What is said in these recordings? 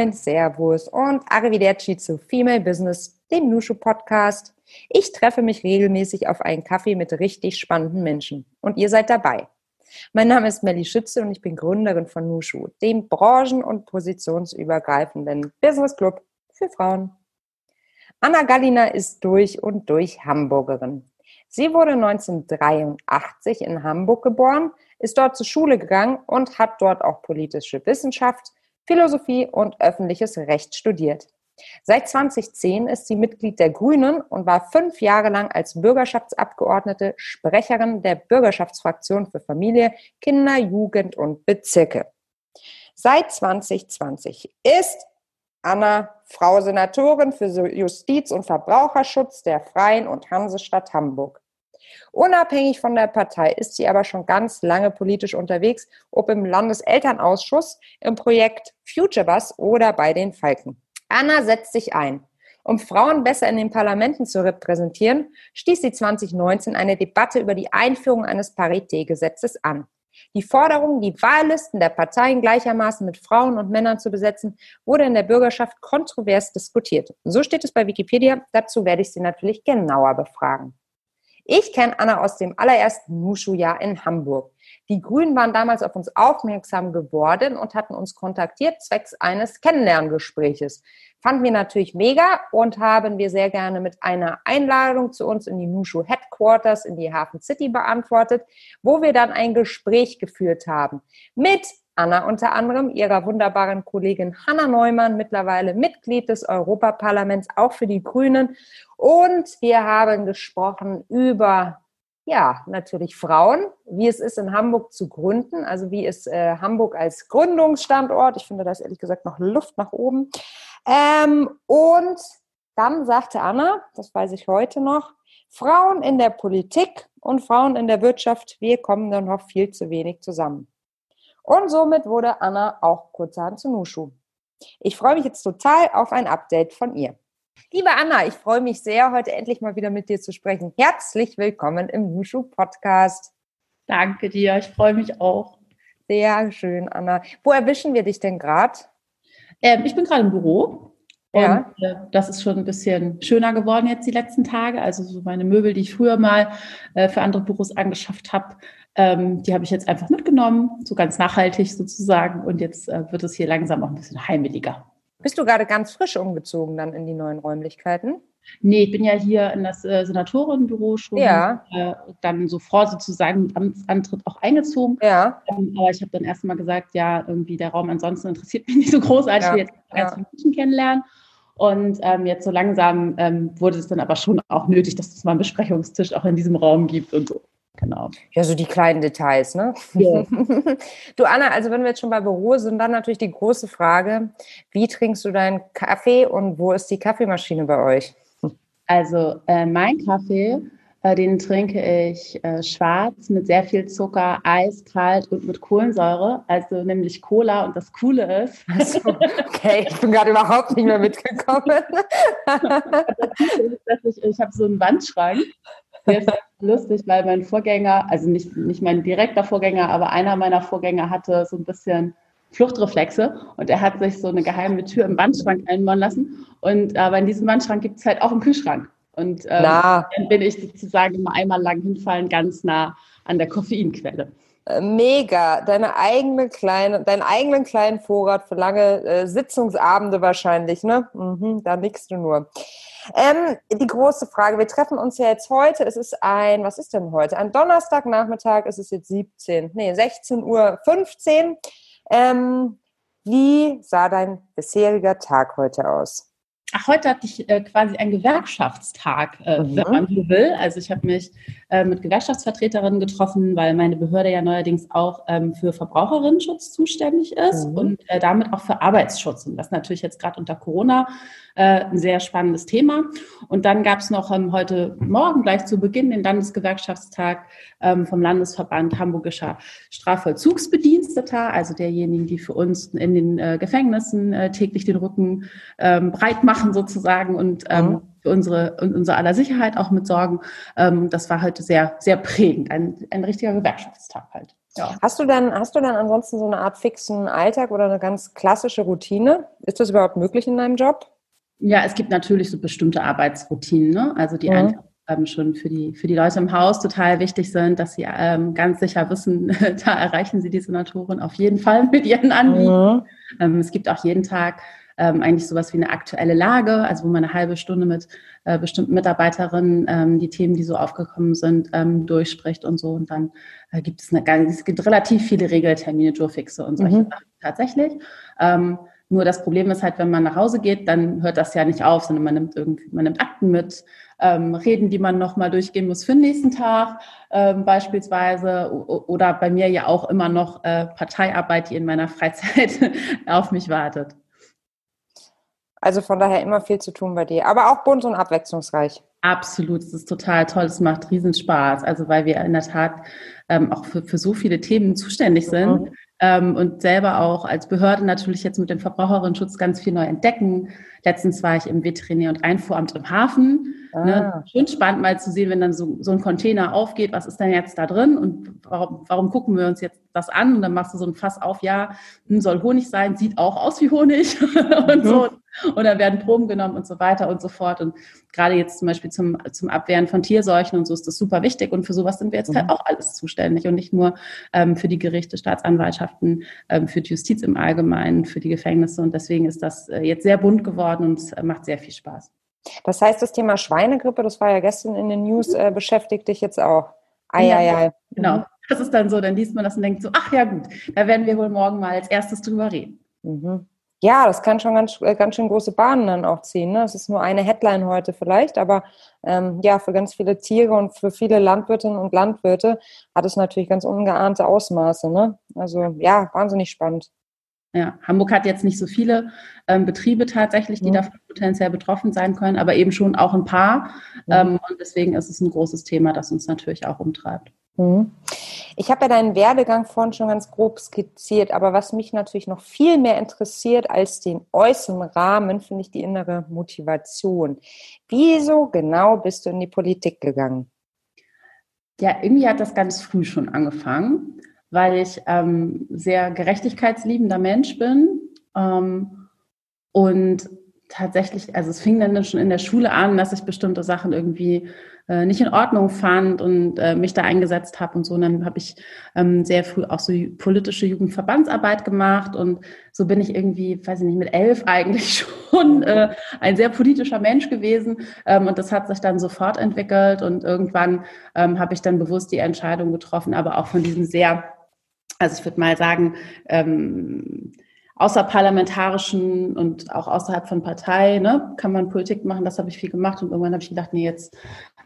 Moin, Servus und Arrivederci zu Female Business, dem Nushu Podcast. Ich treffe mich regelmäßig auf einen Kaffee mit richtig spannenden Menschen und ihr seid dabei. Mein Name ist Melly Schütze und ich bin Gründerin von Nushu, dem branchen- und positionsübergreifenden Business Club für Frauen. Anna Galliner ist durch und durch Hamburgerin. Sie wurde 1983 in Hamburg geboren, ist dort zur Schule gegangen und hat dort auch politische Wissenschaft, Philosophie und öffentliches Recht studiert. Seit 2010 ist sie Mitglied der Grünen und war fünf Jahre lang als Bürgerschaftsabgeordnete Sprecherin der Bürgerschaftsfraktion für Familie, Kinder, Jugend und Bezirke. Seit 2020 ist Anna Frau Senatorin für Justiz und Verbraucherschutz der Freien und Hansestadt Hamburg. Unabhängig von der Partei ist sie aber schon ganz lange politisch unterwegs, ob im Landeselternausschuss, im Projekt Futurebus oder bei den Falken. Anna setzt sich ein. Um Frauen besser in den Parlamenten zu repräsentieren, stieß sie 2019 eine Debatte über die Einführung eines Paritätgesetzes an. Die Forderung, die Wahllisten der Parteien gleichermaßen mit Frauen und Männern zu besetzen, wurde in der Bürgerschaft kontrovers diskutiert. So steht es bei Wikipedia. Dazu werde ich Sie natürlich genauer befragen. Ich kenne Anna aus dem allerersten Mushu-Jahr in Hamburg. Die Grünen waren damals auf uns aufmerksam geworden und hatten uns kontaktiert zwecks eines Kennenlerngespräches. Fanden wir natürlich mega und haben wir sehr gerne mit einer Einladung zu uns in die Nushu Headquarters in die Hafen City beantwortet, wo wir dann ein Gespräch geführt haben mit Anna unter anderem, ihrer wunderbaren Kollegin Hanna Neumann, mittlerweile Mitglied des Europaparlaments, auch für die Grünen. Und wir haben gesprochen über ja, natürlich Frauen, wie es ist, in Hamburg zu gründen, also wie ist äh, Hamburg als Gründungsstandort. Ich finde, da ist ehrlich gesagt noch Luft nach oben. Ähm, und dann sagte Anna, das weiß ich heute noch, Frauen in der Politik und Frauen in der Wirtschaft, wir kommen dann noch viel zu wenig zusammen. Und somit wurde Anna auch kurzerhand zu Nushu. Ich freue mich jetzt total auf ein Update von ihr. Liebe Anna, ich freue mich sehr, heute endlich mal wieder mit dir zu sprechen. Herzlich willkommen im Nushu Podcast. Danke dir, ich freue mich auch. Sehr schön, Anna. Wo erwischen wir dich denn gerade? Ähm, ich bin gerade im Büro. Ja. Und äh, das ist schon ein bisschen schöner geworden jetzt die letzten Tage. Also so meine Möbel, die ich früher mal äh, für andere Büros angeschafft habe, ähm, die habe ich jetzt einfach mitgenommen, so ganz nachhaltig sozusagen. Und jetzt äh, wird es hier langsam auch ein bisschen heimeliger. Bist du gerade ganz frisch umgezogen dann in die neuen Räumlichkeiten? Nee, ich bin ja hier in das äh, Senatorenbüro schon ja. äh, dann so vor sozusagen mit Amtsantritt auch eingezogen. Ja. Ähm, aber ich habe dann erstmal gesagt, ja, irgendwie der Raum ansonsten interessiert mich nicht so großartig. Ja. Ich will jetzt ganz viele Menschen kennenlernen. Und ähm, jetzt so langsam ähm, wurde es dann aber schon auch nötig, dass es mal einen Besprechungstisch auch in diesem Raum gibt und so. Genau. Ja, so die kleinen Details, ne? Ja. Du Anna, also wenn wir jetzt schon bei Büro sind, dann natürlich die große Frage, wie trinkst du deinen Kaffee und wo ist die Kaffeemaschine bei euch? Also äh, mein Kaffee, äh, den trinke ich äh, schwarz mit sehr viel Zucker, eiskalt und mit Kohlensäure, also nämlich Cola. Und das Coole ist. Also, okay, ich bin gerade überhaupt nicht mehr mitgekommen. ich, ich habe so einen Wandschrank. Der ist lustig, weil mein Vorgänger, also nicht, nicht mein direkter Vorgänger, aber einer meiner Vorgänger hatte so ein bisschen Fluchtreflexe und er hat sich so eine geheime Tür im Wandschrank einbauen lassen. Und aber in diesem Wandschrank gibt es halt auch einen Kühlschrank. Und ähm, dann bin ich sozusagen immer einmal lang hinfallen, ganz nah an der Koffeinquelle. Äh, mega, deine eigene kleine, deinen eigenen kleinen Vorrat für lange äh, Sitzungsabende wahrscheinlich, ne? Mhm, da nickst du nur. Ähm, die große Frage, wir treffen uns ja jetzt heute, es ist ein, was ist denn heute? Ein Donnerstagnachmittag, es ist jetzt 17, nee, 16 Uhr 15. Ähm, wie sah dein bisheriger Tag heute aus? Ach, heute hatte ich äh, quasi einen Gewerkschaftstag, äh, mhm. wenn man so will. Also ich habe mich äh, mit Gewerkschaftsvertreterinnen getroffen, weil meine Behörde ja neuerdings auch ähm, für Verbraucherinnenschutz zuständig ist mhm. und äh, damit auch für Arbeitsschutz. Und das ist natürlich jetzt gerade unter Corona äh, ein sehr spannendes Thema. Und dann gab es noch ähm, heute Morgen gleich zu Beginn den Landesgewerkschaftstag ähm, vom Landesverband Hamburgischer Strafvollzugsbediensteter, also derjenigen, die für uns in den äh, Gefängnissen täglich den Rücken ähm, breit machen sozusagen und ähm, mhm. für unsere, unsere aller Sicherheit auch mit sorgen. Ähm, das war heute sehr, sehr prägend, ein, ein richtiger Gewerkschaftstag halt. Ja. Hast du dann, hast du dann ansonsten so eine Art fixen Alltag oder eine ganz klassische Routine? Ist das überhaupt möglich in deinem Job? Ja, es gibt natürlich so bestimmte Arbeitsroutinen, ne? also die mhm. einfach ähm, schon für die, für die Leute im Haus total wichtig sind, dass sie ähm, ganz sicher wissen, da erreichen sie die Senatorin auf jeden Fall mit ihren Anliegen. Mhm. Ähm, es gibt auch jeden Tag ähm, eigentlich sowas wie eine aktuelle Lage, also wo man eine halbe Stunde mit äh, bestimmten Mitarbeiterinnen ähm, die Themen, die so aufgekommen sind, ähm, durchspricht und so. Und dann äh, gibt es eine ganz, es gibt relativ viele Regeltermine, Jurfixe und solche mhm. Sachen tatsächlich. Ähm, nur das Problem ist halt, wenn man nach Hause geht, dann hört das ja nicht auf, sondern man nimmt irgendwie, man nimmt Akten mit, ähm, Reden, die man nochmal durchgehen muss für den nächsten Tag ähm, beispielsweise oder bei mir ja auch immer noch äh, Parteiarbeit, die in meiner Freizeit auf mich wartet. Also von daher immer viel zu tun bei dir, aber auch bunt und abwechslungsreich. Absolut, es ist total toll, es macht riesen Spaß, also weil wir in der Tat ähm, auch für, für so viele Themen zuständig sind. Mhm ähm, und selber auch als Behörde natürlich jetzt mit dem Verbraucherinnenschutz ganz viel neu entdecken. Letztens war ich im Veterinär- und Einfuhramt im Hafen. Ah. Ne? Schön spannend mal zu sehen, wenn dann so, so ein Container aufgeht, was ist denn jetzt da drin und warum, warum gucken wir uns jetzt das an? Und dann machst du so ein Fass auf, ja, hm, soll Honig sein, sieht auch aus wie Honig und mhm. so und dann werden Proben genommen und so weiter und so fort. Und gerade jetzt zum Beispiel zum, zum Abwehren von Tierseuchen und so ist das super wichtig. Und für sowas sind wir jetzt halt mhm. halt auch alles zuständig und nicht nur ähm, für die Gerichte, Staatsanwaltschaften, ähm, für die Justiz im Allgemeinen, für die Gefängnisse. Und deswegen ist das äh, jetzt sehr bunt geworden und äh, macht sehr viel Spaß. Das heißt, das Thema Schweinegrippe, das war ja gestern in den News, äh, beschäftigt dich jetzt auch. Ei, ja, ei, ei. Genau. Das ist dann so, dann liest man das und denkt so, ach ja gut, da werden wir wohl morgen mal als erstes drüber reden. Mhm. Ja, das kann schon ganz, äh, ganz schön große Bahnen dann auch ziehen. Ne? Es ist nur eine Headline heute vielleicht, aber ähm, ja, für ganz viele Tiere und für viele Landwirtinnen und Landwirte hat es natürlich ganz ungeahnte Ausmaße. Ne? Also ja, wahnsinnig spannend. Ja, Hamburg hat jetzt nicht so viele ähm, Betriebe tatsächlich, die mhm. davon potenziell betroffen sein können, aber eben schon auch ein paar. Mhm. Ähm, und deswegen ist es ein großes Thema, das uns natürlich auch umtreibt. Mhm. Ich habe ja deinen Werdegang vorhin schon ganz grob skizziert, aber was mich natürlich noch viel mehr interessiert als den äußeren Rahmen, finde ich die innere Motivation. Wieso genau bist du in die Politik gegangen? Ja, irgendwie hat das ganz früh schon angefangen, weil ich ähm, sehr gerechtigkeitsliebender Mensch bin ähm, und tatsächlich, also es fing dann schon in der Schule an, dass ich bestimmte Sachen irgendwie äh, nicht in Ordnung fand und äh, mich da eingesetzt habe und so. Und dann habe ich ähm, sehr früh auch so politische Jugendverbandsarbeit gemacht und so bin ich irgendwie, weiß ich nicht, mit elf eigentlich schon äh, ein sehr politischer Mensch gewesen ähm, und das hat sich dann sofort entwickelt und irgendwann ähm, habe ich dann bewusst die Entscheidung getroffen, aber auch von diesem sehr, also ich würde mal sagen, ähm, außerparlamentarischen und auch außerhalb von Partei, ne, kann man Politik machen, das habe ich viel gemacht und irgendwann habe ich gedacht, nee, jetzt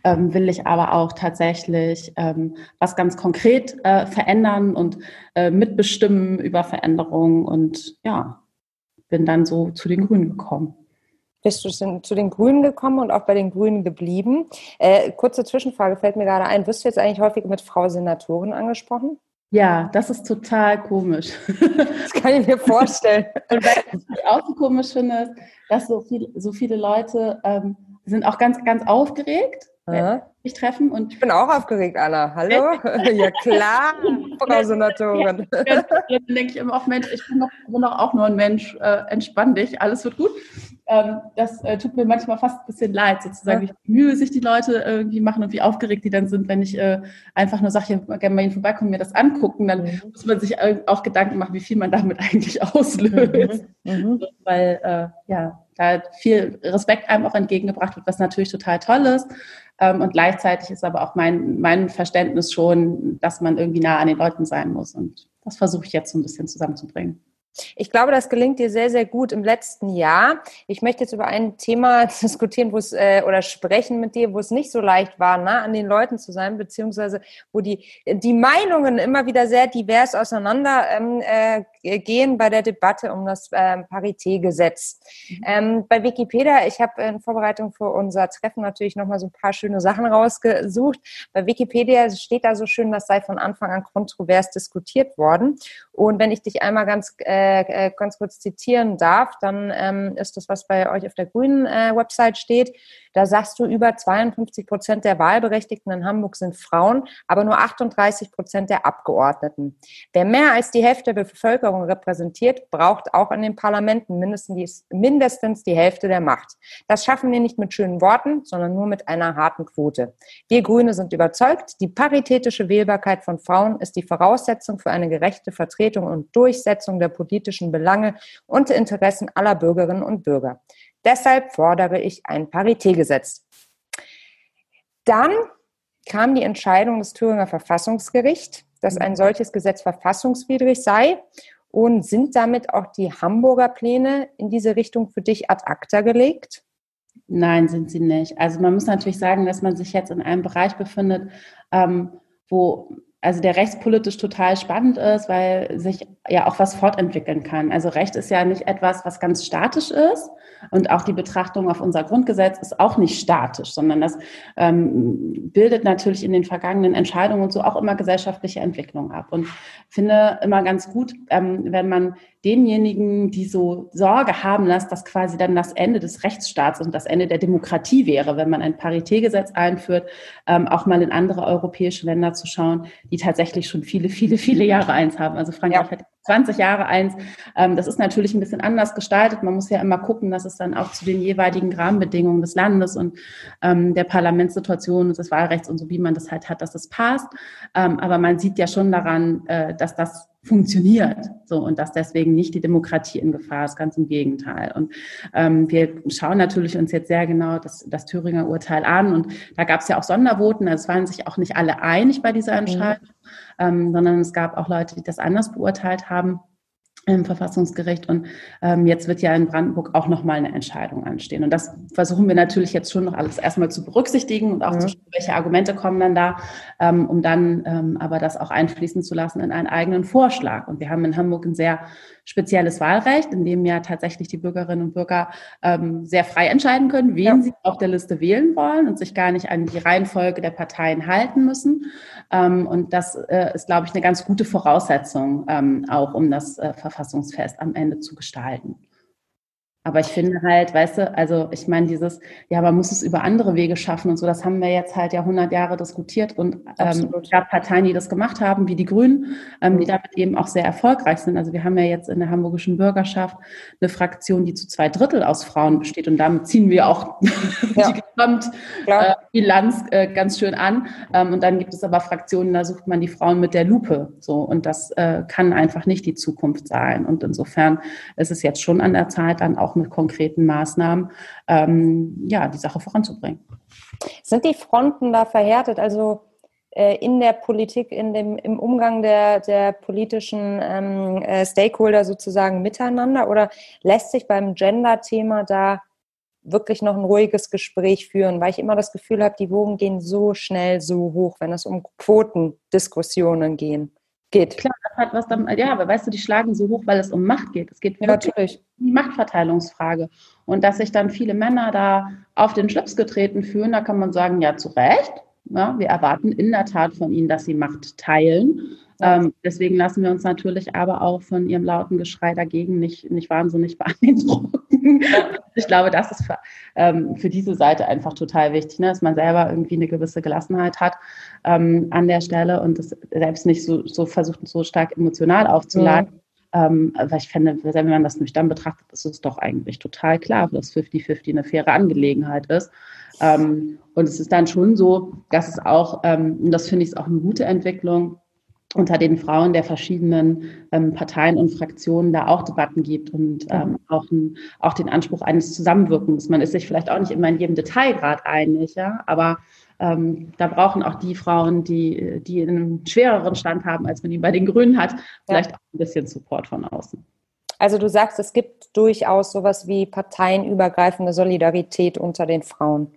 ähm, will ich aber auch tatsächlich ähm, was ganz konkret äh, verändern und äh, mitbestimmen über Veränderungen und ja, bin dann so zu den Grünen gekommen. Bist du zu den Grünen gekommen und auch bei den Grünen geblieben? Äh, kurze Zwischenfrage fällt mir gerade ein. Wirst du jetzt eigentlich häufig mit Frau Senatorin angesprochen? Ja, das ist total komisch. Das kann ich mir vorstellen. Und was ich auch so komisch finde, ist, dass so, viel, so viele Leute ähm, sind auch ganz, ganz aufgeregt, wenn mich treffen. Und ich bin auch aufgeregt, Anna. Hallo? ja klar, Frau Senatorin. Jetzt denke ich immer auch, Mensch, ich bin doch, bin doch auch nur ein Mensch. Äh, entspann dich, alles wird gut ähm, das äh, tut mir manchmal fast ein bisschen leid, sozusagen, ja. wie Mühe sich die Leute irgendwie machen und wie aufgeregt die dann sind, wenn ich äh, einfach nur sage, ich gerne mal ihnen vorbeikommen, mir das angucken, dann mhm. muss man sich auch Gedanken machen, wie viel man damit eigentlich auslöst. Mhm. Mhm. Weil, äh, ja, da viel Respekt einem auch entgegengebracht wird, was natürlich total toll ist. Ähm, und gleichzeitig ist aber auch mein, mein Verständnis schon, dass man irgendwie nah an den Leuten sein muss. Und das versuche ich jetzt so ein bisschen zusammenzubringen. Ich glaube, das gelingt dir sehr, sehr gut im letzten Jahr. Ich möchte jetzt über ein Thema diskutieren, wo es äh, oder sprechen mit dir, wo es nicht so leicht war, nah an den Leuten zu sein, beziehungsweise wo die die Meinungen immer wieder sehr divers auseinander ähm, äh, gehen bei der Debatte um das ähm, Paritätgesetz. Mhm. Ähm, bei Wikipedia, ich habe in Vorbereitung für unser Treffen natürlich noch mal so ein paar schöne Sachen rausgesucht. Bei Wikipedia steht da so schön, das sei von Anfang an kontrovers diskutiert worden. Und wenn ich dich einmal ganz äh, äh, äh, ganz kurz zitieren darf, dann ähm, ist das, was bei euch auf der grünen äh, Website steht. Da sagst du, über 52 Prozent der Wahlberechtigten in Hamburg sind Frauen, aber nur 38 Prozent der Abgeordneten. Wer mehr als die Hälfte der Bevölkerung repräsentiert, braucht auch in den Parlamenten mindestens die, mindestens die Hälfte der Macht. Das schaffen wir nicht mit schönen Worten, sondern nur mit einer harten Quote. Wir Grüne sind überzeugt, die paritätische Wählbarkeit von Frauen ist die Voraussetzung für eine gerechte Vertretung und Durchsetzung der politischen Belange und Interessen aller Bürgerinnen und Bürger. Deshalb fordere ich ein Paritätgesetz. Dann kam die Entscheidung des Thüringer Verfassungsgerichts, dass ein solches Gesetz verfassungswidrig sei. Und sind damit auch die Hamburger Pläne in diese Richtung für dich ad acta gelegt? Nein, sind sie nicht. Also man muss natürlich sagen, dass man sich jetzt in einem Bereich befindet, ähm, wo also der rechtspolitisch total spannend ist, weil sich ja auch was fortentwickeln kann. Also Recht ist ja nicht etwas, was ganz statisch ist, und auch die Betrachtung auf unser Grundgesetz ist auch nicht statisch, sondern das ähm, bildet natürlich in den vergangenen Entscheidungen und so auch immer gesellschaftliche Entwicklung ab. Und finde immer ganz gut, ähm, wenn man denjenigen, die so Sorge haben dass quasi dann das Ende des Rechtsstaats und das Ende der Demokratie wäre, wenn man ein Paritätgesetz einführt, ähm, auch mal in andere europäische Länder zu schauen, die tatsächlich schon viele, viele, viele Jahre eins haben. Also Frankreich ja. hat 20 Jahre eins. Ähm, das ist natürlich ein bisschen anders gestaltet. Man muss ja immer gucken, dass es dann auch zu den jeweiligen Rahmenbedingungen des Landes und ähm, der Parlamentssituation und des Wahlrechts und so, wie man das halt hat, dass es passt. Ähm, aber man sieht ja schon daran, äh, dass das funktioniert. So und dass deswegen nicht die Demokratie in Gefahr ist, ganz im Gegenteil. Und ähm, wir schauen natürlich uns jetzt sehr genau das, das Thüringer Urteil an und da gab es ja auch Sondervoten. Also es waren sich auch nicht alle einig bei dieser. Entscheidung. Ähm, sondern es gab auch Leute, die das anders beurteilt haben im Verfassungsgericht. Und ähm, jetzt wird ja in Brandenburg auch nochmal eine Entscheidung anstehen. Und das versuchen wir natürlich jetzt schon noch alles erstmal zu berücksichtigen und auch mhm. zu schauen, welche Argumente kommen dann da, ähm, um dann ähm, aber das auch einfließen zu lassen in einen eigenen Vorschlag. Und wir haben in Hamburg ein sehr spezielles Wahlrecht, in dem ja tatsächlich die Bürgerinnen und Bürger ähm, sehr frei entscheiden können, wen ja. sie auf der Liste wählen wollen und sich gar nicht an die Reihenfolge der Parteien halten müssen. Ähm, und das äh, ist, glaube ich, eine ganz gute Voraussetzung ähm, auch, um das äh, Verfassungsfest am Ende zu gestalten. Aber ich finde halt, weißt du, also ich meine dieses, ja, man muss es über andere Wege schaffen und so, das haben wir jetzt halt ja 100 Jahre diskutiert und ähm, es gab Parteien, die das gemacht haben, wie die Grünen, ähm, die mhm. damit eben auch sehr erfolgreich sind. Also wir haben ja jetzt in der hamburgischen Bürgerschaft eine Fraktion, die zu zwei Drittel aus Frauen besteht und damit ziehen wir auch ja. die Gesamtbilanz äh, äh, ganz schön an. Ähm, und dann gibt es aber Fraktionen, da sucht man die Frauen mit der Lupe so und das äh, kann einfach nicht die Zukunft sein. Und insofern ist es jetzt schon an der Zeit, dann auch mit konkreten Maßnahmen ähm, ja, die Sache voranzubringen. Sind die Fronten da verhärtet? Also äh, in der Politik, in dem, im Umgang der, der politischen ähm, äh, Stakeholder sozusagen miteinander? Oder lässt sich beim Gender-Thema da wirklich noch ein ruhiges Gespräch führen, weil ich immer das Gefühl habe, die Wogen gehen so schnell so hoch, wenn es um Quotendiskussionen gehen geht. Klar, das hat was dann, ja, aber weißt du, die schlagen so hoch, weil es um Macht geht. Es geht wirklich um die Machtverteilungsfrage. Und dass sich dann viele Männer da auf den Schlips getreten fühlen, da kann man sagen, ja, zu Recht. Ja, wir erwarten in der Tat von ihnen, dass sie Macht teilen. Ähm, deswegen lassen wir uns natürlich aber auch von ihrem lauten Geschrei dagegen nicht, nicht wahnsinnig beeindrucken. ich glaube, das ist für, ähm, für diese Seite einfach total wichtig, ne? dass man selber irgendwie eine gewisse Gelassenheit hat ähm, an der Stelle und das selbst nicht so, so versucht, so stark emotional aufzuladen. Mhm. Ähm, weil ich finde, wenn man das nüchtern betrachtet, ist es doch eigentlich total klar, dass 50-50 eine faire Angelegenheit ist. Ähm, und es ist dann schon so, dass es auch, ähm, und das finde ich auch eine gute Entwicklung, unter den Frauen der verschiedenen ähm, Parteien und Fraktionen da auch Debatten gibt und ähm, auch, ein, auch den Anspruch eines Zusammenwirkens. Man ist sich vielleicht auch nicht immer in jedem Detailgrad einig, ja, aber ähm, da brauchen auch die Frauen, die, die einen schwereren Stand haben, als man ihn bei den Grünen hat, vielleicht ja. auch ein bisschen Support von außen. Also du sagst, es gibt durchaus sowas wie parteienübergreifende Solidarität unter den Frauen.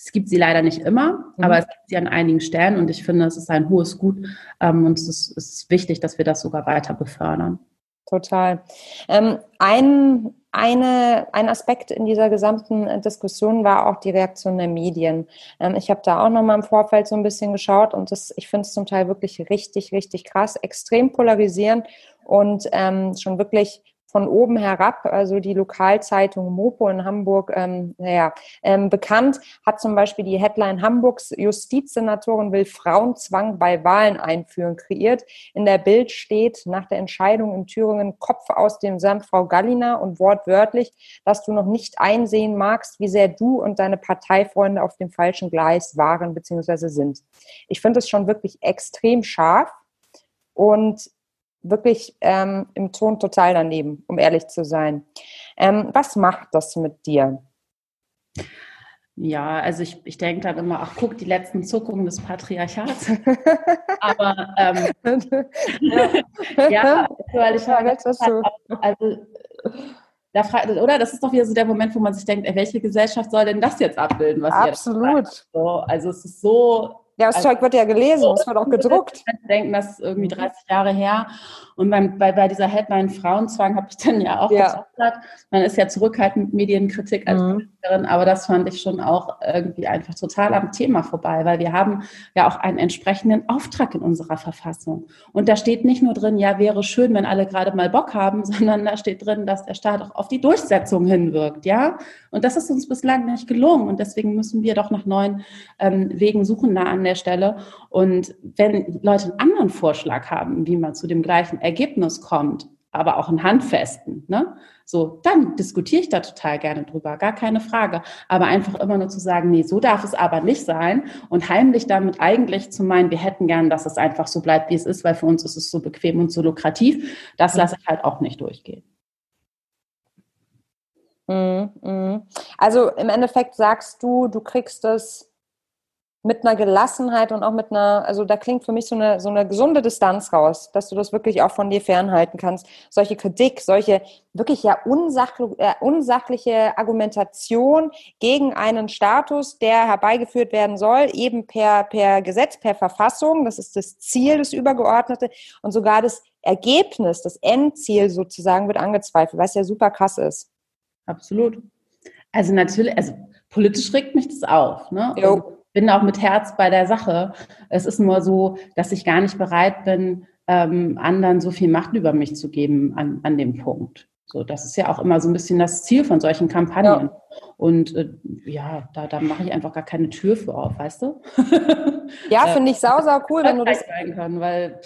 Es gibt sie leider nicht immer, mhm. aber es gibt sie an einigen Stellen und ich finde, es ist ein hohes Gut ähm, und es ist, es ist, wichtig, dass wir das sogar weiter befördern. Total. Ähm, ein, eine, ein Aspekt in dieser gesamten Diskussion war auch die Reaktion der Medien. Ähm, ich habe da auch nochmal im Vorfeld so ein bisschen geschaut und das, ich finde es zum Teil wirklich richtig, richtig krass, extrem polarisierend und ähm, schon wirklich von oben herab, also die Lokalzeitung Mopo in Hamburg, ähm, naja, ähm, bekannt, hat zum Beispiel die Headline Hamburgs Justizsenatorin will Frauenzwang bei Wahlen einführen, kreiert. In der Bild steht nach der Entscheidung in Thüringen Kopf aus dem Sand, Frau Gallina, und wortwörtlich, dass du noch nicht einsehen magst, wie sehr du und deine Parteifreunde auf dem falschen Gleis waren bzw. sind. Ich finde es schon wirklich extrem scharf. Und wirklich ähm, im Ton total daneben, um ehrlich zu sein. Ähm, was macht das mit dir? Ja, also ich, ich denke dann immer, ach guck, die letzten Zuckungen des Patriarchats. Aber ähm, ja, ja, weil ich halt, also da fragt, oder? Das ist doch wieder so der Moment, wo man sich denkt, ey, welche Gesellschaft soll denn das jetzt abbilden? Was Absolut. So, also es ist so ja, das also, Zeug wird ja gelesen, es wird auch gedruckt. Denken, das ist irgendwie 30 mhm. Jahre her. Und beim, bei, bei dieser Headline Frauenzwang habe ich dann ja auch ja. gesagt, man ist ja zurückhaltend mit Medienkritik als mhm. Politikerin, aber das fand ich schon auch irgendwie einfach total am Thema vorbei, weil wir haben ja auch einen entsprechenden Auftrag in unserer Verfassung. Und da steht nicht nur drin, ja, wäre schön, wenn alle gerade mal Bock haben, sondern da steht drin, dass der Staat auch auf die Durchsetzung hinwirkt, ja. Und das ist uns bislang nicht gelungen. Und deswegen müssen wir doch nach neuen ähm, Wegen suchen da an der Stelle. Und wenn Leute einen anderen Vorschlag haben, wie man zu dem gleichen Ergebnis kommt, aber auch einen handfesten, ne? So, dann diskutiere ich da total gerne drüber, gar keine Frage. Aber einfach immer nur zu sagen, nee, so darf es aber nicht sein und heimlich damit eigentlich zu meinen, wir hätten gern, dass es einfach so bleibt, wie es ist, weil für uns ist es so bequem und so lukrativ, das lasse ich halt auch nicht durchgehen. Mhm, mhm. Also im Endeffekt sagst du, du kriegst es mit einer Gelassenheit und auch mit einer, also da klingt für mich so eine, so eine gesunde Distanz raus, dass du das wirklich auch von dir fernhalten kannst. Solche Kritik, solche wirklich ja unsachliche, äh, unsachliche Argumentation gegen einen Status, der herbeigeführt werden soll, eben per, per Gesetz, per Verfassung, das ist das Ziel, das Übergeordnete und sogar das Ergebnis, das Endziel sozusagen wird angezweifelt, was ja super krass ist. Absolut. Also natürlich, also politisch regt mich das auf. Ne? Bin auch mit Herz bei der Sache. Es ist nur so, dass ich gar nicht bereit bin, ähm, anderen so viel Macht über mich zu geben an, an dem Punkt. So, das ist ja auch immer so ein bisschen das Ziel von solchen Kampagnen. Ja. Und äh, ja, da, da mache ich einfach gar keine Tür für auf, weißt du? Ja, finde ich sau, sau cool, wenn du das kann, weil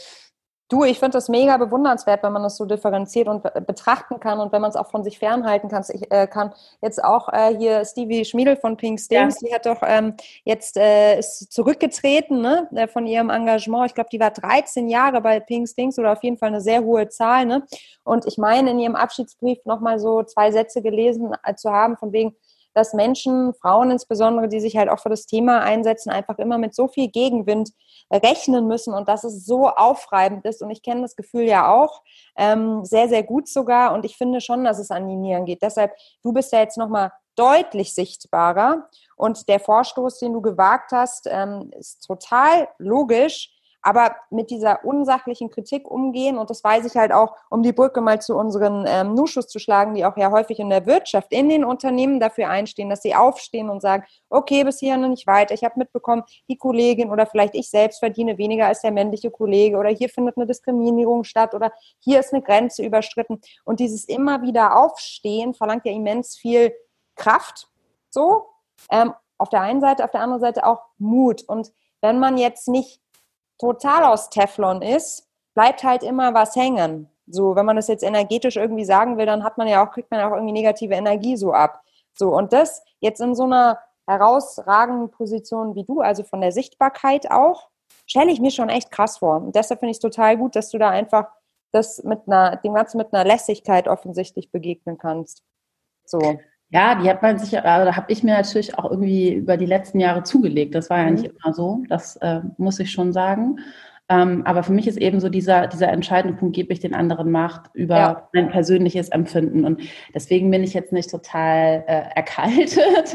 Du, ich finde das mega bewundernswert, wenn man das so differenziert und betrachten kann und wenn man es auch von sich fernhalten kann. Ich äh, kann jetzt auch äh, hier Stevie Schmiedel von Pink Stings, ja. die hat doch ähm, jetzt äh, ist zurückgetreten ne, äh, von ihrem Engagement. Ich glaube, die war 13 Jahre bei Pink Stings oder auf jeden Fall eine sehr hohe Zahl. Ne? Und ich meine, in ihrem Abschiedsbrief nochmal so zwei Sätze gelesen äh, zu haben, von wegen, dass Menschen, Frauen insbesondere, die sich halt auch für das Thema einsetzen, einfach immer mit so viel Gegenwind rechnen müssen und dass es so aufreibend ist. Und ich kenne das Gefühl ja auch ähm, sehr, sehr gut sogar. Und ich finde schon, dass es an die Nieren geht. Deshalb, du bist ja jetzt nochmal deutlich sichtbarer. Und der Vorstoß, den du gewagt hast, ähm, ist total logisch aber mit dieser unsachlichen Kritik umgehen, und das weiß ich halt auch, um die Brücke mal zu unseren ähm, Nuschus zu schlagen, die auch ja häufig in der Wirtschaft, in den Unternehmen dafür einstehen, dass sie aufstehen und sagen, okay, bis hier noch nicht weiter. Ich habe mitbekommen, die Kollegin oder vielleicht ich selbst verdiene weniger als der männliche Kollege oder hier findet eine Diskriminierung statt oder hier ist eine Grenze überschritten. Und dieses immer wieder Aufstehen verlangt ja immens viel Kraft, so. Ähm, auf der einen Seite, auf der anderen Seite auch Mut. Und wenn man jetzt nicht total aus Teflon ist, bleibt halt immer was hängen. So, wenn man das jetzt energetisch irgendwie sagen will, dann hat man ja auch, kriegt man ja auch irgendwie negative Energie so ab. So, und das jetzt in so einer herausragenden Position wie du, also von der Sichtbarkeit auch, stelle ich mir schon echt krass vor. Und deshalb finde ich es total gut, dass du da einfach das mit einer, dem Ganzen mit einer Lässigkeit offensichtlich begegnen kannst. So. Ja, die hat man sich, also da habe ich mir natürlich auch irgendwie über die letzten Jahre zugelegt. Das war ja mhm. nicht immer so, das äh, muss ich schon sagen. Ähm, aber für mich ist eben so dieser, dieser entscheidende Punkt, gebe ich den anderen Macht über ja. mein persönliches Empfinden. Und deswegen bin ich jetzt nicht total äh, erkaltet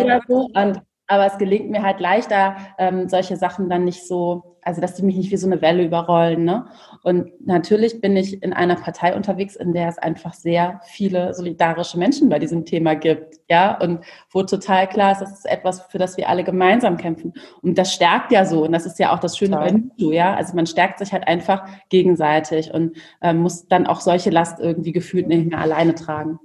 oder so. Und aber es gelingt mir halt leichter, ähm, solche Sachen dann nicht so, also dass die mich nicht wie so eine Welle überrollen. Ne? Und natürlich bin ich in einer Partei unterwegs, in der es einfach sehr viele solidarische Menschen bei diesem Thema gibt, ja, und wo total klar ist, das ist etwas, für das wir alle gemeinsam kämpfen. Und das stärkt ja so, und das ist ja auch das Schöne Total. bei Nutu, ja. Also man stärkt sich halt einfach gegenseitig und ähm, muss dann auch solche Last irgendwie gefühlt nicht mehr alleine tragen.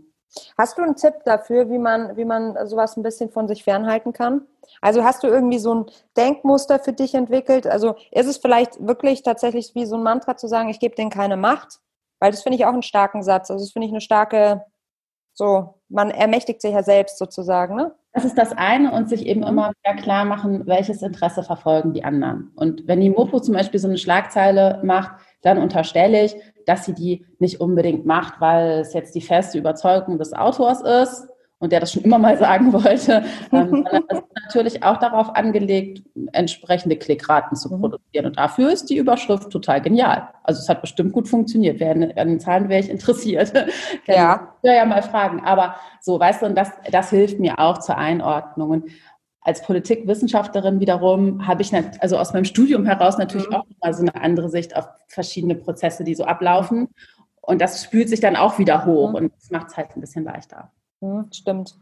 Hast du einen Tipp dafür, wie man, wie man sowas ein bisschen von sich fernhalten kann? Also hast du irgendwie so ein Denkmuster für dich entwickelt? Also ist es vielleicht wirklich tatsächlich wie so ein Mantra zu sagen, ich gebe denen keine Macht? Weil das finde ich auch einen starken Satz. Also das finde ich eine starke, so, man ermächtigt sich ja selbst sozusagen, ne? Das ist das eine und sich eben immer wieder klar machen, welches Interesse verfolgen die anderen. Und wenn die Mopo zum Beispiel so eine Schlagzeile macht, dann unterstelle ich, dass sie die nicht unbedingt macht, weil es jetzt die feste Überzeugung des Autors ist und der das schon immer mal sagen wollte, ähm, es ist natürlich auch darauf angelegt, entsprechende Klickraten zu mhm. produzieren. Und dafür ist die Überschrift total genial. Also es hat bestimmt gut funktioniert. Wer, an den Zahlen wäre ich interessiert. ja. ja, ja mal fragen. Aber so, weißt du, und das, das hilft mir auch zur Einordnung. Und als Politikwissenschaftlerin wiederum habe ich, also aus meinem Studium heraus natürlich mhm. auch mal so eine andere Sicht auf verschiedene Prozesse, die so ablaufen. Und das spült sich dann auch wieder hoch mhm. und das macht es halt ein bisschen leichter. Mhm, stimmt.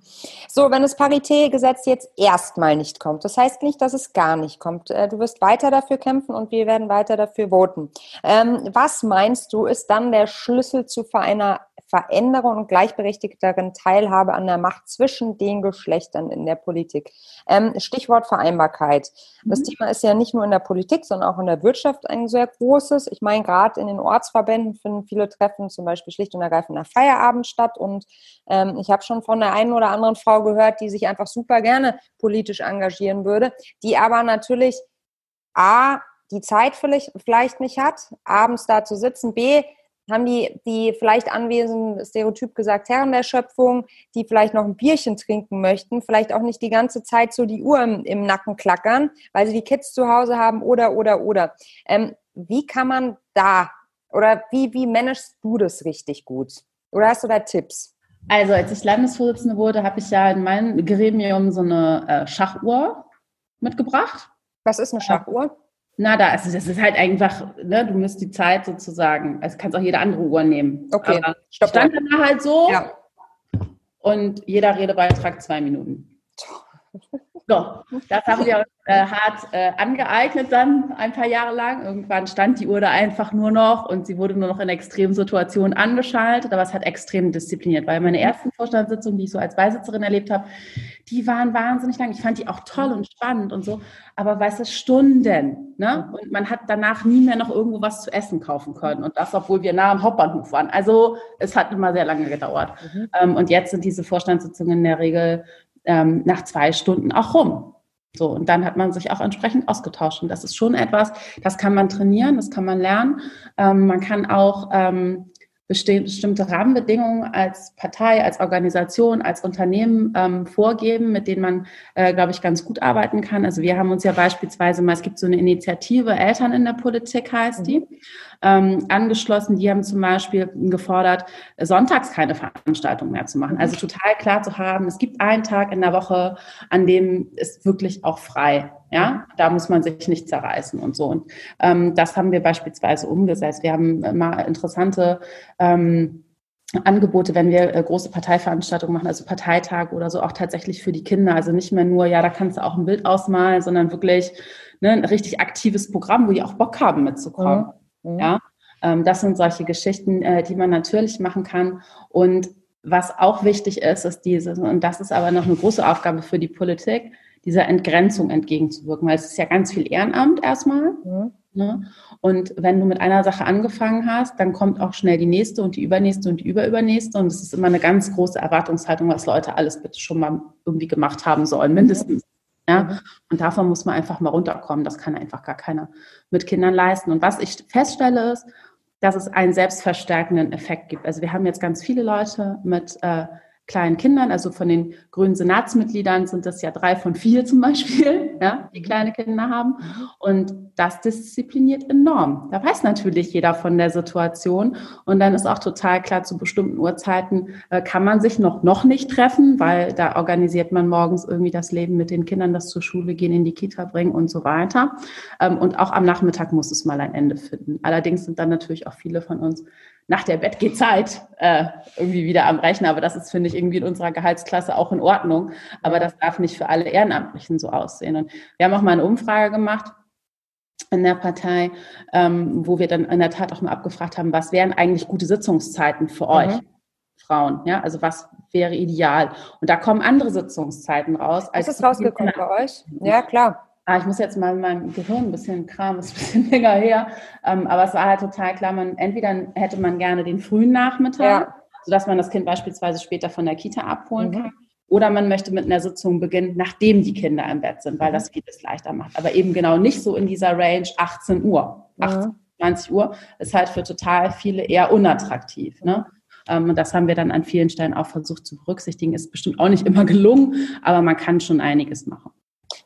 So, wenn das Paritätgesetz jetzt erstmal nicht kommt, das heißt nicht, dass es gar nicht kommt. Äh, du wirst weiter dafür kämpfen und wir werden weiter dafür voten. Ähm, was meinst du, ist dann der Schlüssel zu einer Veränderung und gleichberechtigteren Teilhabe an der Macht zwischen den Geschlechtern in der Politik. Ähm, Stichwort Vereinbarkeit. Das mhm. Thema ist ja nicht nur in der Politik, sondern auch in der Wirtschaft ein sehr großes. Ich meine, gerade in den Ortsverbänden finden viele Treffen zum Beispiel schlicht und ergreifend nach Feierabend statt. Und ähm, ich habe schon von der einen oder anderen Frau gehört, die sich einfach super gerne politisch engagieren würde, die aber natürlich A, die Zeit vielleicht, vielleicht nicht hat, abends da zu sitzen, B, haben die, die vielleicht anwesenden, stereotyp gesagt, Herren der Schöpfung, die vielleicht noch ein Bierchen trinken möchten, vielleicht auch nicht die ganze Zeit so die Uhr im, im Nacken klackern, weil sie die Kids zu Hause haben oder, oder, oder. Ähm, wie kann man da oder wie, wie managst du das richtig gut? Oder hast du da Tipps? Also, als ich Landesvorsitzende wurde, habe ich ja in meinem Gremium so eine äh, Schachuhr mitgebracht. Was ist eine Schachuhr? Na, da ist es, es ist halt einfach, ne, du musst die Zeit sozusagen, also kannst auch jede andere Uhr nehmen. Okay, Aber Stopp. Stand dann da halt so ja. und jeder Redebeitrag zwei Minuten. So, das haben wir äh, hart äh, angeeignet dann ein paar Jahre lang. Irgendwann stand die Uhr da einfach nur noch und sie wurde nur noch in extremen Situationen angeschaltet, aber es hat extrem diszipliniert, weil meine ersten Vorstandssitzungen, die ich so als Beisitzerin erlebt habe, die waren wahnsinnig lang. Ich fand die auch toll und spannend und so, aber weißt du, Stunden. Ne? Und man hat danach nie mehr noch irgendwo was zu essen kaufen können und das, obwohl wir nah am Hauptbahnhof waren. Also es hat immer sehr lange gedauert. Mhm. Ähm, und jetzt sind diese Vorstandssitzungen in der Regel ähm, nach zwei Stunden auch rum. So, und dann hat man sich auch entsprechend ausgetauscht. Und das ist schon etwas, das kann man trainieren, das kann man lernen. Ähm, man kann auch ähm, bestimmte Rahmenbedingungen als Partei, als Organisation, als Unternehmen ähm, vorgeben, mit denen man, äh, glaube ich, ganz gut arbeiten kann. Also wir haben uns ja beispielsweise mal, es gibt so eine Initiative, Eltern in der Politik heißt die, ähm, angeschlossen. Die haben zum Beispiel gefordert, sonntags keine Veranstaltung mehr zu machen. Also total klar zu haben, es gibt einen Tag in der Woche, an dem ist wirklich auch frei. Ja, da muss man sich nicht zerreißen und so. Und ähm, das haben wir beispielsweise umgesetzt. Wir haben mal interessante ähm, Angebote, wenn wir äh, große Parteiveranstaltungen machen, also Parteitag oder so, auch tatsächlich für die Kinder. Also nicht mehr nur, ja, da kannst du auch ein Bild ausmalen, sondern wirklich ne, ein richtig aktives Programm, wo die auch Bock haben mitzukommen. Mhm. Mhm. Ja, ähm, das sind solche Geschichten, äh, die man natürlich machen kann. Und was auch wichtig ist, ist dieses, und das ist aber noch eine große Aufgabe für die Politik, dieser Entgrenzung entgegenzuwirken, weil es ist ja ganz viel Ehrenamt erstmal. Mhm. Ne? Und wenn du mit einer Sache angefangen hast, dann kommt auch schnell die nächste und die übernächste und die überübernächste. Und es ist immer eine ganz große Erwartungshaltung, was Leute alles bitte schon mal irgendwie gemacht haben sollen, mindestens. Ja? Mhm. Und davon muss man einfach mal runterkommen. Das kann einfach gar keiner mit Kindern leisten. Und was ich feststelle ist, dass es einen selbstverstärkenden Effekt gibt. Also wir haben jetzt ganz viele Leute mit äh, kleinen Kindern, also von den grünen Senatsmitgliedern sind das ja drei von vier zum Beispiel, ja, die kleine Kinder haben. Und das diszipliniert enorm. Da weiß natürlich jeder von der Situation. Und dann ist auch total klar, zu bestimmten Uhrzeiten äh, kann man sich noch, noch nicht treffen, weil da organisiert man morgens irgendwie das Leben mit den Kindern, das zur Schule gehen, in die Kita bringen und so weiter. Ähm, und auch am Nachmittag muss es mal ein Ende finden. Allerdings sind dann natürlich auch viele von uns nach der Bettgehzeit äh, irgendwie wieder am Rechner. Aber das ist, finde ich, irgendwie in unserer Gehaltsklasse auch in Ordnung. Aber das darf nicht für alle Ehrenamtlichen so aussehen. Und wir haben auch mal eine Umfrage gemacht in der Partei, ähm, wo wir dann in der Tat auch mal abgefragt haben, was wären eigentlich gute Sitzungszeiten für mhm. euch? Frauen, ja, also was wäre ideal? Und da kommen andere Sitzungszeiten raus. Als ist es rausgekommen bei euch? Ja, klar. Ah, ich muss jetzt mal in meinem Gehirn ein bisschen Kram, ist ein bisschen länger her. Ähm, aber es war halt total klar, man, entweder hätte man gerne den frühen Nachmittag, ja. sodass man das Kind beispielsweise später von der Kita abholen mhm. kann. Oder man möchte mit einer Sitzung beginnen, nachdem die Kinder im Bett sind, weil mhm. das vieles leichter macht. Aber eben genau nicht so in dieser Range 18 Uhr. 18, mhm. 20 Uhr ist halt für total viele eher unattraktiv. Ne? Ähm, und das haben wir dann an vielen Stellen auch versucht zu berücksichtigen. Ist bestimmt auch nicht immer gelungen, aber man kann schon einiges machen.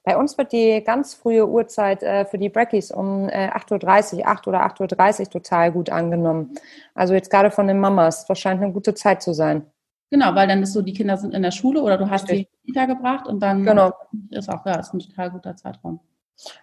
Bei uns wird die ganz frühe Uhrzeit äh, für die Brackies um äh, 8.30 Uhr, 8 oder 8.30 Uhr total gut angenommen. Also jetzt gerade von den Mamas, das scheint eine gute Zeit zu sein. Genau, weil dann ist so, die Kinder sind in der Schule oder du hast Richtig. sie in die Kita gebracht und dann genau. ist auch, ja, ist ein total guter Zeitraum.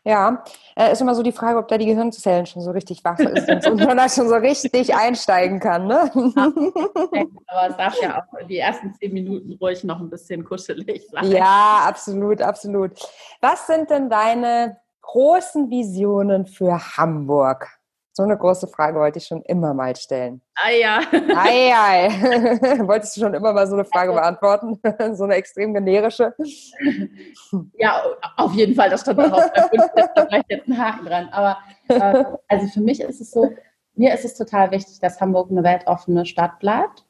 Ja, äh, ist immer so die Frage, ob da die Gehirnzellen schon so richtig wach sind und man da schon so richtig einsteigen kann. Ne? Aber es darf ja auch die ersten zehn Minuten ruhig noch ein bisschen kuschelig sein. Ja, absolut, absolut. Was sind denn deine großen Visionen für Hamburg? So eine große Frage wollte ich schon immer mal stellen. Ah ja. Ei, ei. Wolltest du schon immer mal so eine Frage beantworten? so eine extrem generische? Ja, auf jeden Fall. Das stand auch auf der 5. Da war jetzt einen Haken dran. Aber äh, also für mich ist es so, mir ist es total wichtig, dass Hamburg eine weltoffene Stadt bleibt.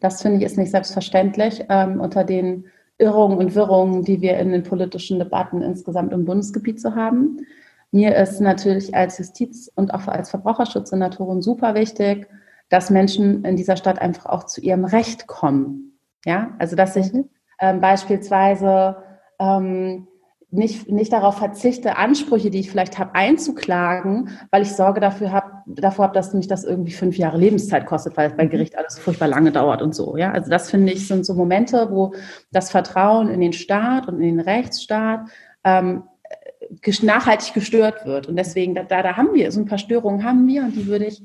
Das finde ich ist nicht selbstverständlich ähm, unter den Irrungen und Wirrungen, die wir in den politischen Debatten insgesamt im Bundesgebiet zu haben. Mir ist natürlich als Justiz- und auch als Verbraucherschutzsenatorin super wichtig, dass Menschen in dieser Stadt einfach auch zu ihrem Recht kommen. Ja, also dass ich mhm. ähm, beispielsweise ähm, nicht, nicht darauf verzichte, Ansprüche, die ich vielleicht habe, einzuklagen, weil ich Sorge dafür hab, davor habe, dass mich das irgendwie fünf Jahre Lebenszeit kostet, weil es bei mhm. Gericht alles furchtbar lange dauert und so. Ja, also das finde ich sind so Momente, wo das Vertrauen in den Staat und in den Rechtsstaat ähm, nachhaltig gestört wird. Und deswegen, da, da haben wir, so ein paar Störungen haben wir und die würde ich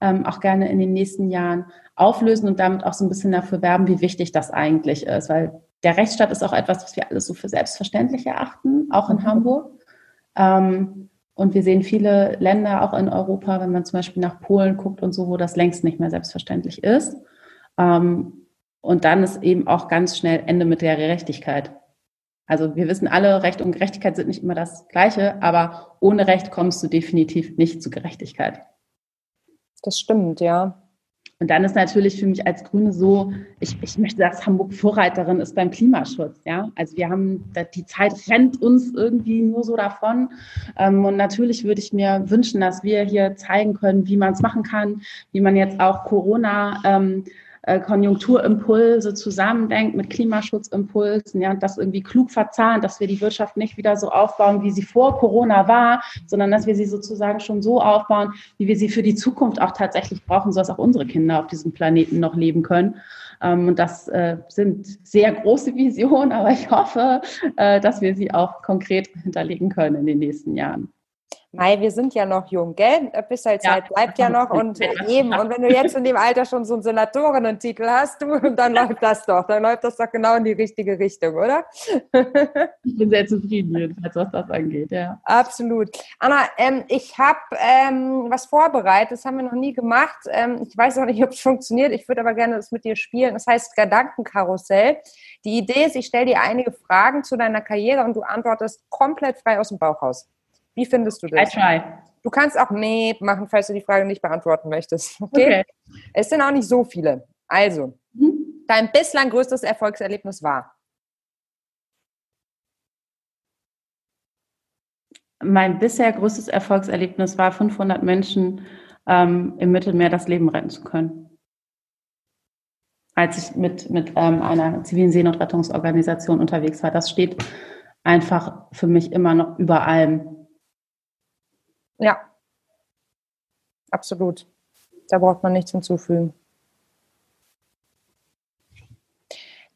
ähm, auch gerne in den nächsten Jahren auflösen und damit auch so ein bisschen dafür werben, wie wichtig das eigentlich ist. Weil der Rechtsstaat ist auch etwas, was wir alles so für selbstverständlich erachten, auch in mhm. Hamburg. Ähm, und wir sehen viele Länder auch in Europa, wenn man zum Beispiel nach Polen guckt und so, wo das längst nicht mehr selbstverständlich ist. Ähm, und dann ist eben auch ganz schnell Ende mit der Gerechtigkeit. Also wir wissen alle, Recht und Gerechtigkeit sind nicht immer das Gleiche, aber ohne Recht kommst du definitiv nicht zu Gerechtigkeit. Das stimmt, ja. Und dann ist natürlich für mich als Grüne so, ich, ich möchte, dass Hamburg Vorreiterin ist beim Klimaschutz. Ja, also wir haben, die Zeit rennt uns irgendwie nur so davon. Ähm, und natürlich würde ich mir wünschen, dass wir hier zeigen können, wie man es machen kann, wie man jetzt auch Corona ähm, äh, Konjunkturimpulse zusammendenkt mit Klimaschutzimpulsen, ja, und das irgendwie klug verzahnt, dass wir die Wirtschaft nicht wieder so aufbauen, wie sie vor Corona war, sondern dass wir sie sozusagen schon so aufbauen, wie wir sie für die Zukunft auch tatsächlich brauchen, sodass auch unsere Kinder auf diesem Planeten noch leben können. Ähm, und das äh, sind sehr große Visionen, aber ich hoffe, äh, dass wir sie auch konkret hinterlegen können in den nächsten Jahren. Mai, wir sind ja noch jung, gell? Bisschen Zeit ja, bleibt ja noch und eben, und wenn du jetzt in dem Alter schon so einen Senatorinnen-Titel hast, du, dann läuft das doch, dann läuft das doch genau in die richtige Richtung, oder? Ich bin sehr zufrieden jedenfalls, was das angeht, ja. Absolut. Anna, ähm, ich habe ähm, was vorbereitet, das haben wir noch nie gemacht. Ähm, ich weiß auch nicht, ob es funktioniert, ich würde aber gerne das mit dir spielen. Das heißt Gedankenkarussell. Die Idee ist, ich stelle dir einige Fragen zu deiner Karriere und du antwortest komplett frei aus dem Bauch raus. Wie findest du das? I try. Du kannst auch nee machen, falls du die Frage nicht beantworten möchtest. Okay? okay. Es sind auch nicht so viele. Also, mhm. dein bislang größtes Erfolgserlebnis war? Mein bisher größtes Erfolgserlebnis war, 500 Menschen ähm, im Mittelmeer das Leben retten zu können. als ich mit, mit ähm, einer zivilen Seenotrettungsorganisation unterwegs war. Das steht einfach für mich immer noch über allem. Ja, absolut. Da braucht man nichts hinzufügen.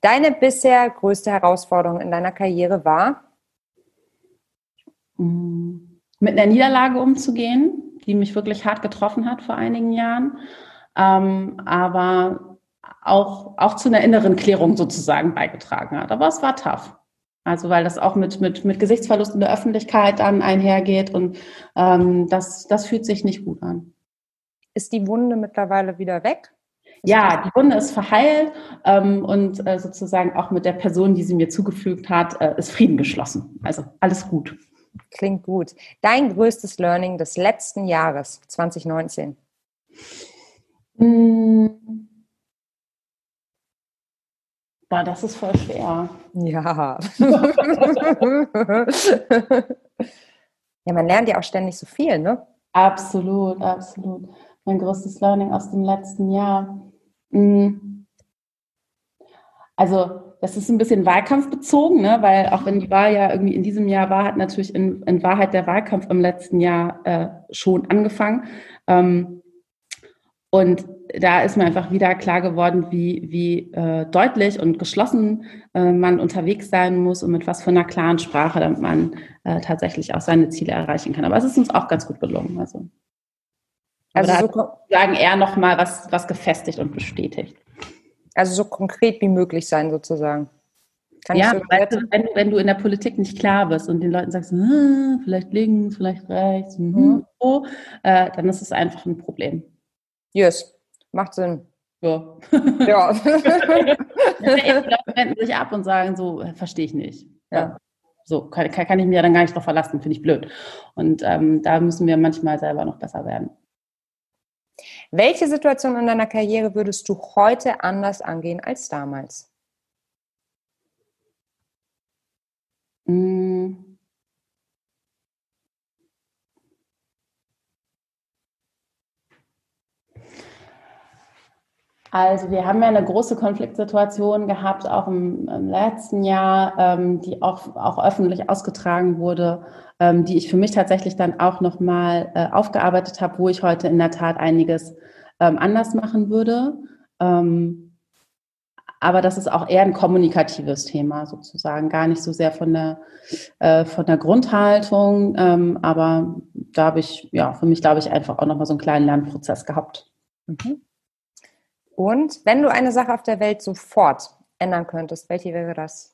Deine bisher größte Herausforderung in deiner Karriere war? Mit einer Niederlage umzugehen, die mich wirklich hart getroffen hat vor einigen Jahren, ähm, aber auch, auch zu einer inneren Klärung sozusagen beigetragen hat. Aber es war tough. Also weil das auch mit, mit, mit Gesichtsverlust in der Öffentlichkeit dann einhergeht und ähm, das, das fühlt sich nicht gut an. Ist die Wunde mittlerweile wieder weg? Ja, die Wunde ist verheilt ähm, und äh, sozusagen auch mit der Person, die sie mir zugefügt hat, äh, ist Frieden geschlossen. Also alles gut. Klingt gut. Dein größtes Learning des letzten Jahres, 2019? Hm. Boah, das ist voll schwer. Ja. ja, man lernt ja auch ständig so viel, ne? Absolut, absolut. Mein größtes Learning aus dem letzten Jahr. Mhm. Also das ist ein bisschen wahlkampfbezogen, ne? weil auch wenn die Wahl ja irgendwie in diesem Jahr war, hat natürlich in, in Wahrheit der Wahlkampf im letzten Jahr äh, schon angefangen. Ähm, und da ist mir einfach wieder klar geworden, wie, wie äh, deutlich und geschlossen äh, man unterwegs sein muss und mit was für einer klaren Sprache, damit man äh, tatsächlich auch seine Ziele erreichen kann. Aber es ist uns auch ganz gut gelungen. Also also so sagen eher nochmal was, was gefestigt und bestätigt. Also so konkret wie möglich sein sozusagen. Kann ja, so weißt du, wenn, wenn, du in der Politik nicht klar bist und den Leuten sagst, hm, vielleicht links, vielleicht rechts, hm, mhm. so, äh, dann ist es einfach ein Problem. Yes, macht Sinn. Ja. ja. wenden sich ab und sagen so, verstehe ich nicht. Ja. So kann, kann, ich mir ja dann gar nicht drauf verlassen, finde ich blöd. Und ähm, da müssen wir manchmal selber noch besser werden. Welche Situation in deiner Karriere würdest du heute anders angehen als damals? Hm. Also wir haben ja eine große Konfliktsituation gehabt, auch im, im letzten Jahr, ähm, die auch, auch öffentlich ausgetragen wurde, ähm, die ich für mich tatsächlich dann auch nochmal äh, aufgearbeitet habe, wo ich heute in der Tat einiges ähm, anders machen würde. Ähm, aber das ist auch eher ein kommunikatives Thema sozusagen, gar nicht so sehr von der, äh, von der Grundhaltung. Ähm, aber da habe ich, ja, für mich glaube ich einfach auch nochmal so einen kleinen Lernprozess gehabt. Mhm. Und wenn du eine Sache auf der Welt sofort ändern könntest, welche wäre das?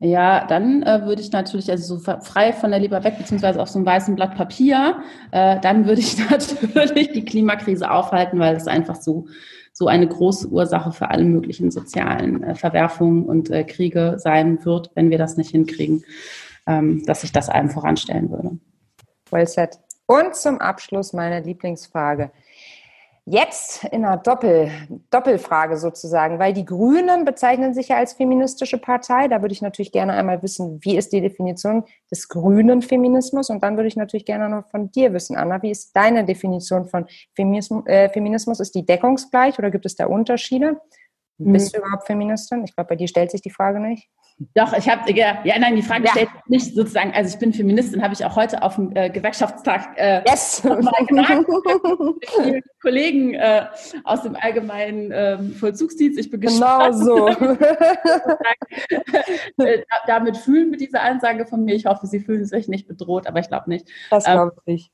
Ja, dann äh, würde ich natürlich, also so frei von der Leber weg, beziehungsweise auf so einem weißen Blatt Papier, äh, dann würde ich natürlich die Klimakrise aufhalten, weil es einfach so, so eine große Ursache für alle möglichen sozialen äh, Verwerfungen und äh, Kriege sein wird, wenn wir das nicht hinkriegen, ähm, dass ich das einem voranstellen würde. Well said. Und zum Abschluss meine Lieblingsfrage. Jetzt in einer Doppel, Doppelfrage sozusagen, weil die Grünen bezeichnen sich ja als feministische Partei. Da würde ich natürlich gerne einmal wissen, wie ist die Definition des grünen Feminismus? Und dann würde ich natürlich gerne noch von dir wissen, Anna, wie ist deine Definition von Feminismus? Äh, Feminismus? Ist die deckungsgleich oder gibt es da Unterschiede? Bist mhm. du überhaupt Feministin? Ich glaube, bei dir stellt sich die Frage nicht. Doch, ich habe, ja, ja, nein, die Frage ja. stellt nicht sozusagen, also ich bin Feministin, habe ich auch heute auf dem äh, Gewerkschaftstag äh, yes. gesagt. Kollegen äh, aus dem allgemeinen ähm, Vollzugsdienst, ich bin genau gespannt. so. äh, damit fühlen wir diese Ansage von mir. Ich hoffe, Sie fühlen sich nicht bedroht, aber ich glaube nicht. Das glaube ich nicht.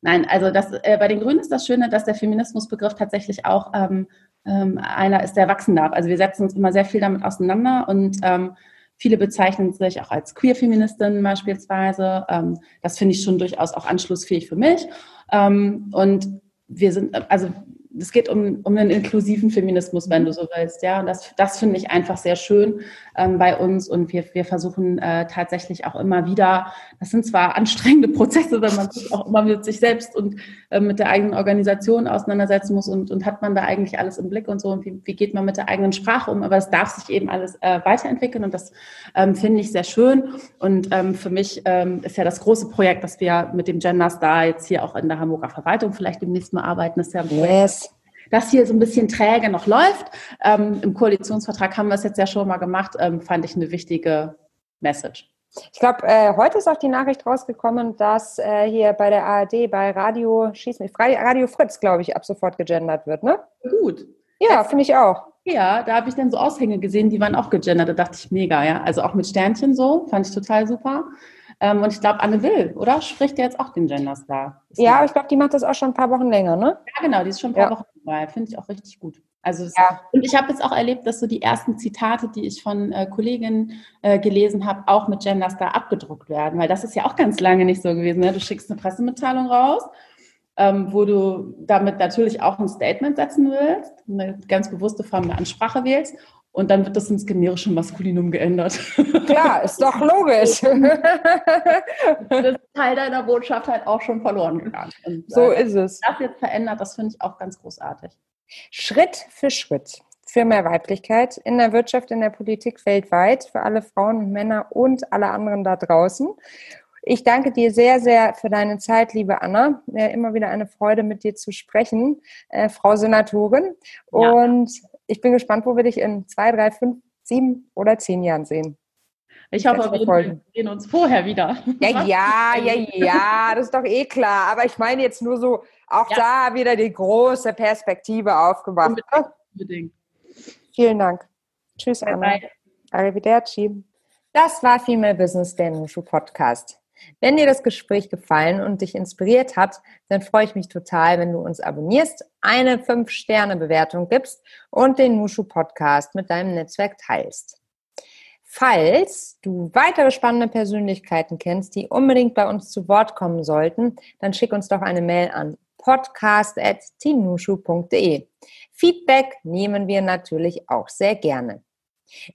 Nein, also das, äh, bei den Grünen ist das Schöne, dass der Feminismusbegriff tatsächlich auch ähm, ähm, einer ist, der wachsen. Also wir setzen uns immer sehr viel damit auseinander und ähm, viele bezeichnen sich auch als Queer-Feministinnen beispielsweise. Ähm, das finde ich schon durchaus auch anschlussfähig für mich. Ähm, und wir sind, also es geht um, um einen inklusiven Feminismus, wenn du so willst. Ja, und das, das finde ich einfach sehr schön ähm, bei uns. Und wir, wir versuchen äh, tatsächlich auch immer wieder, das sind zwar anstrengende Prozesse, wenn man sich auch immer mit sich selbst und äh, mit der eigenen Organisation auseinandersetzen muss und, und hat man da eigentlich alles im Blick und so und wie, wie geht man mit der eigenen Sprache um. Aber es darf sich eben alles äh, weiterentwickeln und das ähm, finde ich sehr schön. Und ähm, für mich ähm, ist ja das große Projekt, dass wir mit dem Gender Star jetzt hier auch in der Hamburger Verwaltung vielleicht demnächst mal arbeiten, das ist ja ein yes das hier so ein bisschen träge noch läuft. Ähm, Im Koalitionsvertrag haben wir es jetzt ja schon mal gemacht, ähm, fand ich eine wichtige Message. Ich glaube, äh, heute ist auch die Nachricht rausgekommen, dass äh, hier bei der ARD, bei Radio, schieß mich, Radio Fritz, glaube ich, ab sofort gegendert wird, ne? Gut. Ja, finde ich auch. Ja, da habe ich dann so Aushänge gesehen, die waren auch gegendert. Da dachte ich, mega, ja. Also auch mit Sternchen so, fand ich total super. Ähm, und ich glaube, Anne Will, oder? Spricht ja jetzt auch den Genderstar. Ja, aber ich glaube, die macht das auch schon ein paar Wochen länger, ne? Ja, genau, die ist schon ein paar ja. Wochen dabei. Finde ich auch richtig gut. Also ja. und ich habe jetzt auch erlebt, dass so die ersten Zitate, die ich von äh, Kolleginnen äh, gelesen habe, auch mit Genderstar abgedruckt werden, weil das ist ja auch ganz lange nicht so gewesen. Ne? Du schickst eine Pressemitteilung raus, ähm, wo du damit natürlich auch ein Statement setzen willst, eine ganz bewusste Form der Ansprache wählst und dann wird das ins generische Maskulinum geändert. Klar, ist doch logisch. das ist Teil deiner Botschaft halt auch schon verloren gegangen. Und, so äh, ist es. Das jetzt verändert, das finde ich auch ganz großartig. Schritt für Schritt für mehr Weiblichkeit in der Wirtschaft, in der Politik weltweit, für alle Frauen und Männer und alle anderen da draußen. Ich danke dir sehr, sehr für deine Zeit, liebe Anna. Ja, immer wieder eine Freude, mit dir zu sprechen, äh, Frau Senatorin. Ja. Und ich bin gespannt, wo wir dich in zwei, drei, fünf, sieben oder zehn Jahren sehen. Ich hoffe, wir sehen uns vorher wieder. Ja, ja, ja, ja, das ist doch eh klar. Aber ich meine jetzt nur so, auch ja. da wieder die große Perspektive aufgemacht. Unbedingt. Unbedingt. Vielen Dank. Tschüss, bye Anna. Bye. Arrivederci. Das war Female Business, der Nushu Podcast. Wenn dir das Gespräch gefallen und dich inspiriert hat, dann freue ich mich total, wenn du uns abonnierst, eine 5-Sterne-Bewertung gibst und den Nushu Podcast mit deinem Netzwerk teilst. Falls du weitere spannende Persönlichkeiten kennst, die unbedingt bei uns zu Wort kommen sollten, dann schick uns doch eine Mail an podcast.teamnushu.de. Feedback nehmen wir natürlich auch sehr gerne.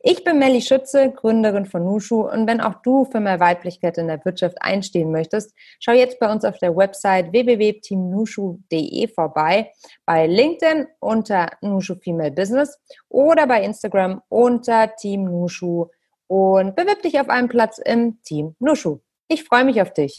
Ich bin Melly Schütze, Gründerin von Nushu und wenn auch du für mehr Weiblichkeit in der Wirtschaft einstehen möchtest, schau jetzt bei uns auf der Website www.teamnushu.de vorbei, bei LinkedIn unter Nushu Female Business oder bei Instagram unter Team Nushu und bewirb dich auf einen Platz im Team Nushu. Ich freue mich auf dich.